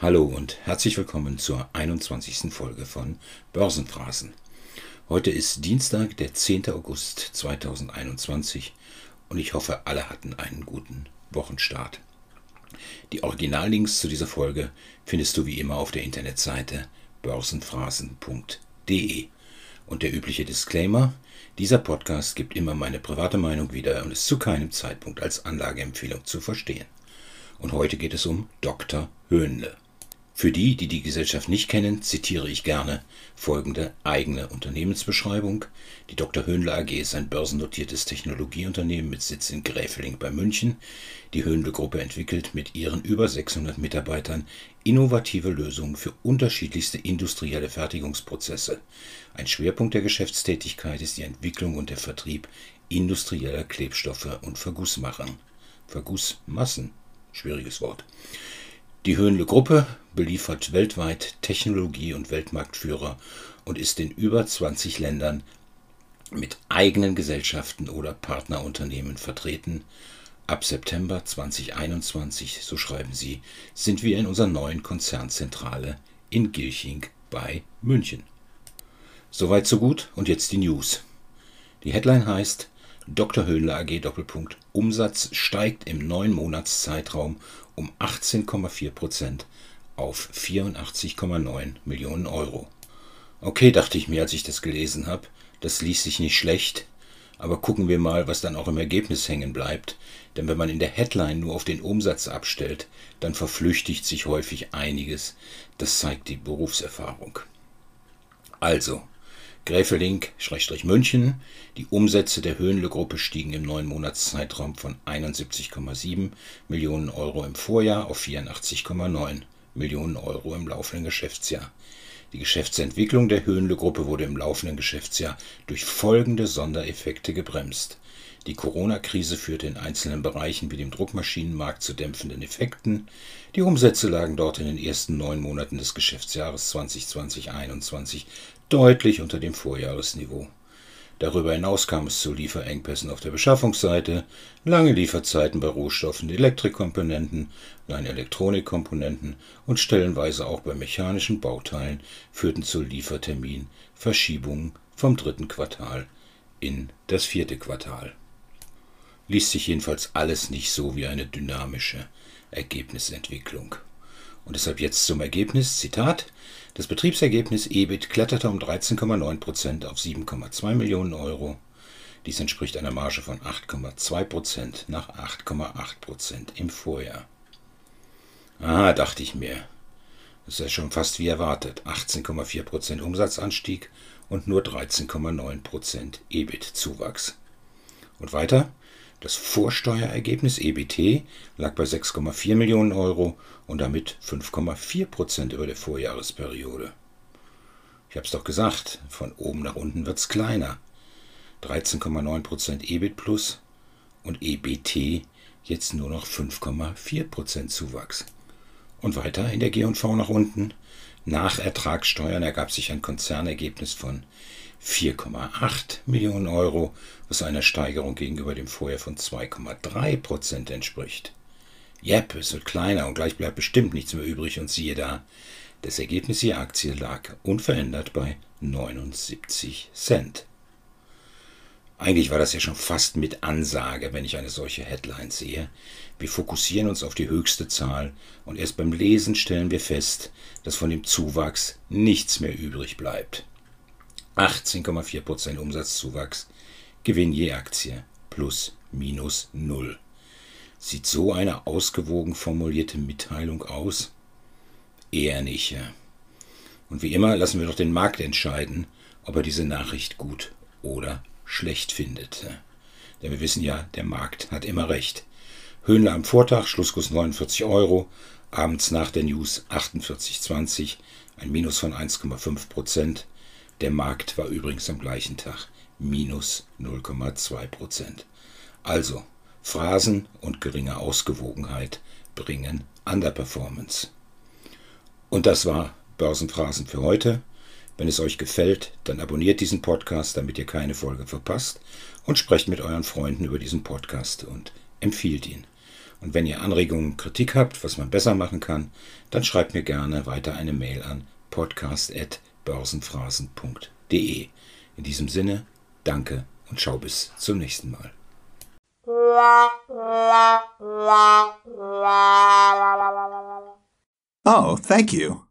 Hallo und herzlich willkommen zur 21. Folge von Börsenphrasen. Heute ist Dienstag, der 10. August 2021 und ich hoffe, alle hatten einen guten Wochenstart. Die Originallinks zu dieser Folge findest du wie immer auf der Internetseite börsenphrasen.de. Und der übliche Disclaimer, dieser Podcast gibt immer meine private Meinung wieder und ist zu keinem Zeitpunkt als Anlageempfehlung zu verstehen. Und heute geht es um Dr. Höhnle. Für die, die die Gesellschaft nicht kennen, zitiere ich gerne folgende eigene Unternehmensbeschreibung. Die Dr. Höhnle AG ist ein börsennotiertes Technologieunternehmen mit Sitz in Gräfeling bei München. Die Höhnle Gruppe entwickelt mit ihren über 600 Mitarbeitern innovative Lösungen für unterschiedlichste industrielle Fertigungsprozesse. Ein Schwerpunkt der Geschäftstätigkeit ist die Entwicklung und der Vertrieb industrieller Klebstoffe und Vergussmachen. Vergussmassen, schwieriges Wort. Die Höhnle Gruppe beliefert weltweit Technologie- und Weltmarktführer und ist in über 20 Ländern mit eigenen Gesellschaften oder Partnerunternehmen vertreten. Ab September 2021, so schreiben sie, sind wir in unserer neuen Konzernzentrale in Gilching bei München. Soweit so gut und jetzt die News. Die Headline heißt Dr. Höhnle AG Doppelpunkt Umsatz steigt im neun Monatszeitraum um 18,4 Prozent auf 84,9 Millionen Euro. Okay, dachte ich mir, als ich das gelesen habe, das ließ sich nicht schlecht, aber gucken wir mal, was dann auch im Ergebnis hängen bleibt, denn wenn man in der Headline nur auf den Umsatz abstellt, dann verflüchtigt sich häufig einiges, das zeigt die Berufserfahrung. Also, Gräfeling-München. Die Umsätze der Höhenle-Gruppe stiegen im neuen Monatszeitraum von 71,7 Millionen Euro im Vorjahr auf 84,9 Millionen Euro im laufenden Geschäftsjahr. Die Geschäftsentwicklung der Höhenle-Gruppe wurde im laufenden Geschäftsjahr durch folgende Sondereffekte gebremst. Die Corona-Krise führte in einzelnen Bereichen wie dem Druckmaschinenmarkt zu dämpfenden Effekten. Die Umsätze lagen dort in den ersten neun Monaten des Geschäftsjahres 2020-21 deutlich unter dem Vorjahresniveau. Darüber hinaus kam es zu Lieferengpässen auf der Beschaffungsseite, lange Lieferzeiten bei Rohstoffen, Elektrikkomponenten, nein Elektronikkomponenten und stellenweise auch bei mechanischen Bauteilen führten zu Lieferterminverschiebungen vom dritten Quartal in das vierte Quartal. Liest sich jedenfalls alles nicht so wie eine dynamische Ergebnisentwicklung. Und deshalb jetzt zum Ergebnis, Zitat, das Betriebsergebnis EBIT kletterte um 13,9% auf 7,2 Millionen Euro. Dies entspricht einer Marge von 8,2% nach 8,8% im Vorjahr. Ah, dachte ich mir. Das ist ja schon fast wie erwartet. 18,4% Umsatzanstieg und nur 13,9% EBIT-Zuwachs. Und weiter? Das Vorsteuerergebnis EBT lag bei 6,4 Millionen Euro und damit 5,4 Prozent über der Vorjahresperiode. Ich habe es doch gesagt, von oben nach unten wird es kleiner. 13,9 Prozent EBIT plus und EBT jetzt nur noch 5,4 Prozent Zuwachs. Und weiter in der G&V nach unten. Nach Ertragssteuern ergab sich ein Konzernergebnis von 4,8 Millionen Euro, was einer Steigerung gegenüber dem Vorjahr von 2,3 Prozent entspricht. Jep, es wird kleiner und gleich bleibt bestimmt nichts mehr übrig und siehe da, das Ergebnis je Aktie lag unverändert bei 79 Cent. Eigentlich war das ja schon fast mit Ansage, wenn ich eine solche Headline sehe. Wir fokussieren uns auf die höchste Zahl und erst beim Lesen stellen wir fest, dass von dem Zuwachs nichts mehr übrig bleibt. 18,4% Umsatzzuwachs, Gewinn je Aktie plus minus null. Sieht so eine ausgewogen formulierte Mitteilung aus? Eher nicht. Und wie immer lassen wir doch den Markt entscheiden, ob er diese Nachricht gut oder schlecht findet. Denn wir wissen ja, der Markt hat immer recht. Höhenle am Vortag, Schlusskurs 49 Euro, abends nach der News 48,20, ein Minus von 1,5 Prozent. Der Markt war übrigens am gleichen Tag minus 0,2 Prozent. Also, Phrasen und geringe Ausgewogenheit bringen Underperformance. Und das war Börsenphrasen für heute. Wenn es euch gefällt, dann abonniert diesen Podcast, damit ihr keine Folge verpasst und sprecht mit euren Freunden über diesen Podcast und empfiehlt ihn. Und wenn ihr Anregungen, Kritik habt, was man besser machen kann, dann schreibt mir gerne weiter eine Mail an podcast.börsenphrasen.de. In diesem Sinne, danke und schau bis zum nächsten Mal. Oh, thank you.